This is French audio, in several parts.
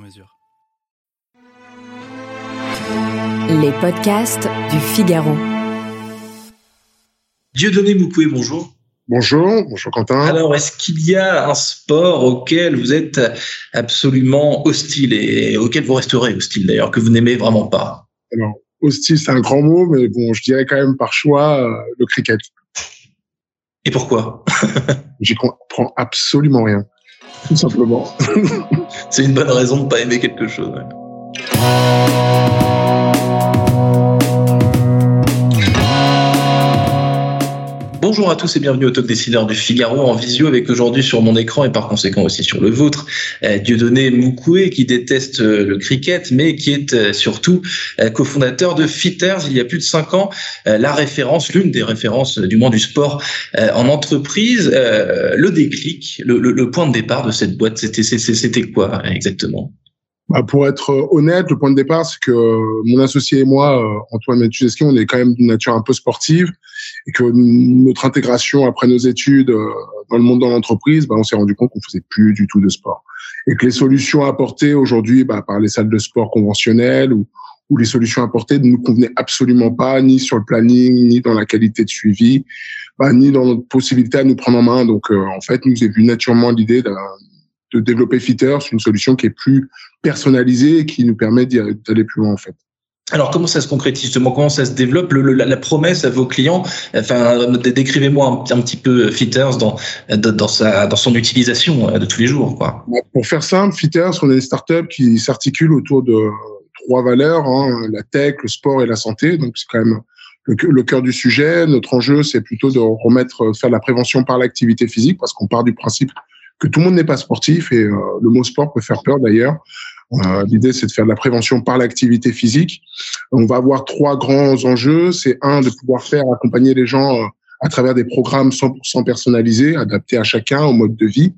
mesure. Les podcasts du Figaro. Dieudonné Moukoué, bonjour. Bonjour, bonjour Quentin. Alors, est-ce qu'il y a un sport auquel vous êtes absolument hostile et auquel vous resterez hostile d'ailleurs, que vous n'aimez vraiment pas? Alors, hostile, c'est un grand mot, mais bon, je dirais quand même par choix euh, le cricket. Et pourquoi? J'y comprends absolument rien, tout simplement. c'est une bonne raison de pas aimer quelque chose. Bonjour à tous et bienvenue au Top Décideur du Figaro en visio avec aujourd'hui sur mon écran et par conséquent aussi sur le vôtre euh, Dieudonné Moukoué qui déteste euh, le cricket mais qui est euh, surtout cofondateur de Fitters il y a plus de cinq ans, la référence, l'une des références du monde du sport en entreprise. Le déclic, le, le- point de départ de cette boîte, c'était quoi exactement? Bah, pour être euh, honnête, le point de départ, c'est que euh, mon associé et moi, euh, Antoine Mathuszewski, on est quand même d'une nature un peu sportive et que notre intégration après nos études dans le monde de l'entreprise, bah, on s'est rendu compte qu'on faisait plus du tout de sport et que les solutions apportées aujourd'hui bah, par les salles de sport conventionnelles ou, ou les solutions apportées ne nous convenaient absolument pas, ni sur le planning, ni dans la qualité de suivi, bah, ni dans notre possibilité à nous prendre en main. Donc, euh, en fait, nous est venu naturellement l'idée de développer Fitters, une solution qui est plus personnalisée et qui nous permet d'aller plus loin en fait. Alors comment ça se concrétise justement? Comment ça se développe? Le- le- la, la promesse à vos clients Enfin, dé- décrivez-moi un, un petit peu Fitters dans, dans, sa dans son utilisation euh, de tous les jours, quoi. Pour faire simple, Fitters, on est une startup qui s'articule autour de trois valeurs hein, la tech, le sport et la santé. Donc c'est quand même le, le cœur du sujet. Notre enjeu, c'est plutôt de remettre, faire de la prévention par l'activité physique, parce qu'on part du principe que tout le monde n'est pas sportif et euh, le mot sport peut faire peur d'ailleurs. Euh, L'idée, c'est de faire de la prévention par l'activité physique. On va avoir trois grands enjeux. C'est un, de pouvoir faire accompagner les gens euh, à travers des programmes 100% personnalisés, adaptés à chacun, au mode de vie.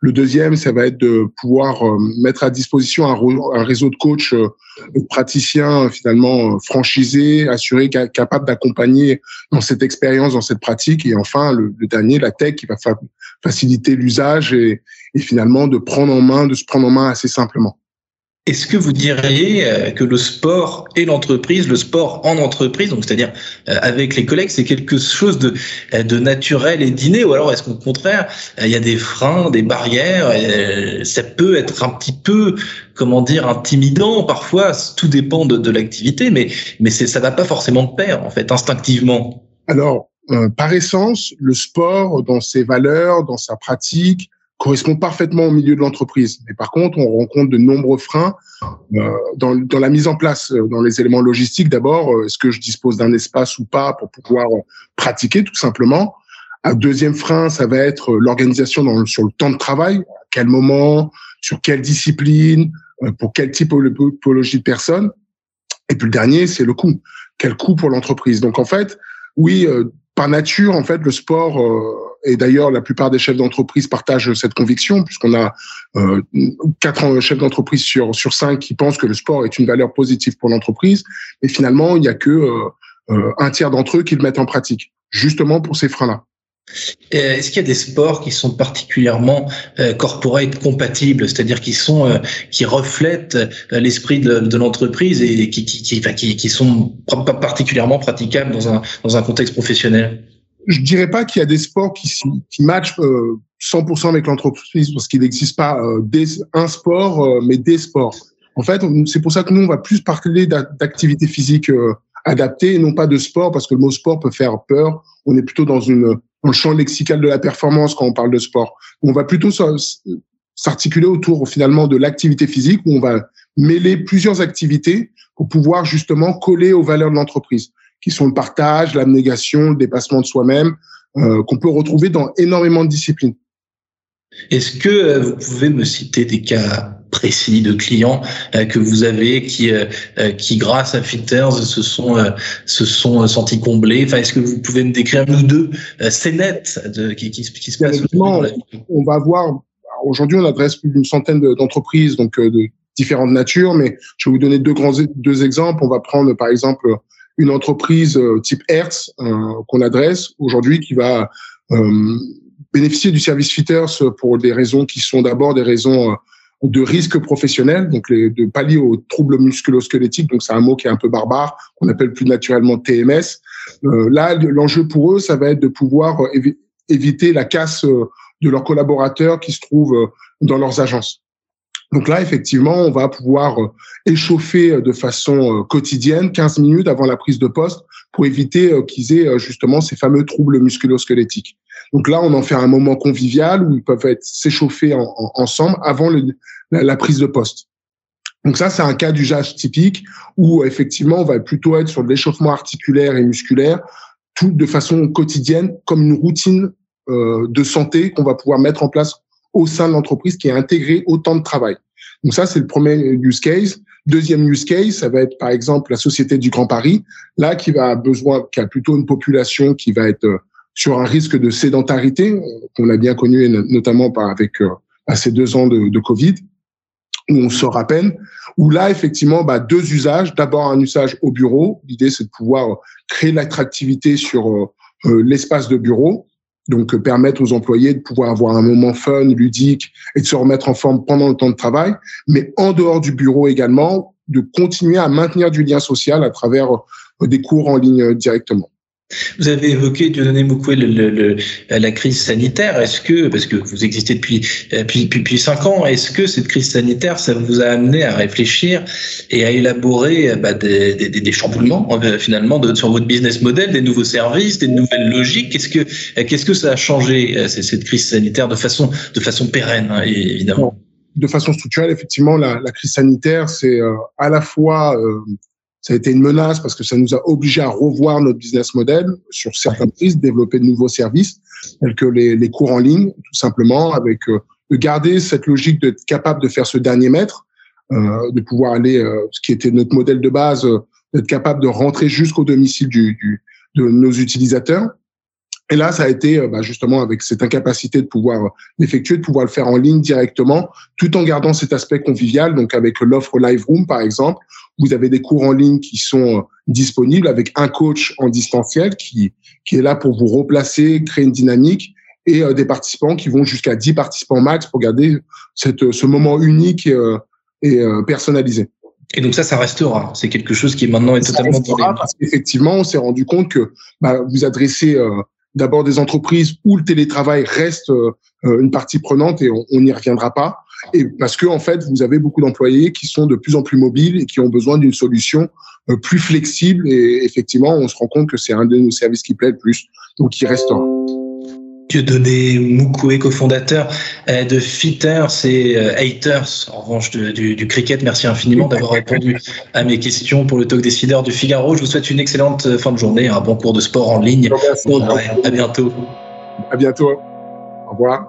Le deuxième, ça va être de pouvoir euh, mettre à disposition un, réseau de coachs, euh, de praticiens euh, finalement franchisés, assurés, ca- capables d'accompagner dans cette expérience, dans cette pratique. Et enfin, le, dernier, la tech, qui va fa- faciliter l'usage et, et finalement de prendre en main, de se prendre en main assez simplement. Est-ce que vous diriez euh, que le sport et l'entreprise, le sport en entreprise, donc c'est-à-dire euh, avec les collègues, c'est quelque chose de, euh, de naturel et d'inné, ou alors est-ce qu'au contraire, il y a des freins, des barrières, ça peut être un petit peu, comment dire, intimidant parfois, tout dépend de, de l'activité, mais, mais ça va pas forcément de pair, en fait, instinctivement. Alors, euh, par essence, le sport, dans ses valeurs, dans sa pratique, correspond parfaitement au milieu de l'entreprise. Mais par contre, on rencontre de nombreux freins euh, dans, dans la mise en place, euh, dans les éléments logistiques. D'abord, euh, est-ce que je dispose d'un espace ou pas pour pouvoir pratiquer, tout simplement. Un deuxième frein, ça va être euh, l'organisation sur le temps de travail. À quel moment, sur quelle discipline, pour quel typologie de personnes. Et puis le dernier, c'est le coût. Quel coût pour l'entreprise Donc en fait, oui, euh, par nature, en fait, le sport, euh, et d'ailleurs la plupart des chefs d'entreprise partagent cette conviction, puisqu'on a euh, quatre chefs d'entreprise sur sur cinq qui pensent que le sport est une valeur positive pour l'entreprise. Et finalement, il n'y a que euh, euh, un tiers d'entre eux qui le mettent en pratique, justement pour ces freins-là. Est-ce qu'il y a des sports qui sont particulièrement euh, corporate compatibles, c'est-à-dire qui sont qui reflètent l'esprit de, l'entreprise et qui qui, qui, enfin, qui qui sont pas particulièrement praticables dans un dans un contexte professionnel? Je dirais pas qu'il y a des sports qui qui matchent euh, 100% avec l'entreprise, parce qu'il n'existe pas euh, des, un sport, euh, mais des sports. En fait, c'est pour ça que nous, on va plus parler d'a- d'activité physique euh, adaptée et non pas de sport, parce que le mot sport peut faire peur. On est plutôt dans une dans le champ lexical de la performance quand on parle de sport. On va plutôt s'articuler autour finalement de l'activité physique, où on va mêler plusieurs activités pour pouvoir justement coller aux valeurs de l'entreprise, qui sont le partage, l'abnégation, le dépassement de soi-même, euh, qu'on peut retrouver dans énormément de disciplines. Est-ce que euh, vous pouvez me citer des cas précis de clients que vous avez qui, qui grâce à Fitters se sont, se sont sentis comblés? Enfin, est-ce que vous pouvez me décrire un ou deux scénettes de, qui, qui, qui se passent dans la vie? On va voir. Aujourd'hui, on adresse plus d'une centaine d'entreprises, donc de différentes natures, mais je vais vous donner deux grands deux exemples. On va prendre par exemple une entreprise euh, type Hertz euh, qu'on adresse aujourd'hui qui va euh, bénéficier du service Fitters pour des raisons qui sont d'abord des raisons de risque professionnel, donc de pallier aux troubles musculo-squelettiques, donc c'est un mot qui est un peu barbare, qu'on appelle plus naturellement TMS. Là, l'enjeu pour eux, ça va être de pouvoir éviter la casse de leurs collaborateurs qui se trouvent dans leurs agences. Donc là, effectivement, on va pouvoir euh, échauffer euh, de façon euh, quotidienne 15 minutes avant la prise de poste pour éviter qu'ils aient justement ces fameux troubles musculo-squelettiques. Donc là, on en fait un moment convivial où ils peuvent être s'échauffer ensemble avant la, prise de poste. Donc ça, c'est un cas d'usage typique où effectivement, on va plutôt être sur de l'échauffement articulaire et musculaire, tout de façon quotidienne, comme une routine de santé qu'on va pouvoir mettre en place au sein de l'entreprise qui est intégré au temps de travail. Donc ça, c'est le premier use case. Deuxième use case, ça va être par exemple la Société du Grand Paris, là qui va besoin, qui a plutôt une population qui va être euh, sur un risque de sédentarité euh, qu'on a bien connu notamment par avec euh, ces deux ans de, de, Covid où on sort à peine. Où là effectivement, bah, deux usages. D'abord un usage au bureau. L'idée c'est de pouvoir créer l'attractivité sur l'espace de bureau donc euh, permettre aux employés de pouvoir avoir un moment fun, ludique et de se remettre en forme pendant le temps de travail, mais en dehors du bureau également, de continuer à maintenir du lien social à travers euh, des cours en ligne euh, directement. Vous avez évoqué, Dieudonné Moukoué, le, le, la crise sanitaire. Est-ce que, parce que vous existez depuis, depuis, depuis cinq ans, est-ce que cette crise sanitaire, ça vous a amené à réfléchir et à élaborer bah, des, des, des, chamboulements euh, finalement sur votre business model, des nouveaux services, des nouvelles logiques? Qu'est-ce que, que ça a changé euh, cette crise sanitaire de façon, de façon pérenne, hein, évidemment? De façon structurelle, effectivement, la, crise sanitaire, c'est euh, à la fois ça a été une menace parce que ça nous a obligé à revoir notre business model sur certaines prises, développer de nouveaux services tels que les, les cours en ligne, tout simplement, avec euh, de garder cette logique d'être capable de faire ce dernier mètre, euh, de pouvoir aller, euh, ce qui était notre modèle de base, euh, d'être capable de rentrer jusqu'au domicile du, du, de nos utilisateurs. Et là, ça a été bah, justement avec cette incapacité de pouvoir l'effectuer, de pouvoir le faire en ligne directement, tout en gardant cet aspect convivial. Donc avec l'offre Live Room, par exemple, vous avez des cours en ligne qui sont euh, disponibles avec un coach en distanciel qui, qui est là pour vous replacer, créer une dynamique et euh, des participants qui vont jusqu'à 10 participants max pour garder cette, ce moment unique et, euh, et personnalisé. Et donc ça, ça restera. C'est quelque chose qui maintenant est totalement restera parce qu'effectivement, on s'est rendu compte que bah, vous adressez d'abord des entreprises où le télétravail reste une partie prenante et on n'y reviendra pas et parce que en fait, vous avez beaucoup d'employés qui sont de plus en plus mobiles et qui ont besoin d'une solution euh, plus flexible. Et effectivement, on se rend compte que c'est un de nos services qui plaît le plus, donc il restera. Dieudonné Moukoué, cofondateur euh, de Fitters et euh, Haters, en revanche du, du, cricket. Merci infiniment d'avoir répondu à mes questions pour le talk décideur du Figaro. Je vous souhaite une excellente fin de journée, un bon cours de sport en ligne. à bientôt. À bientôt. Au revoir.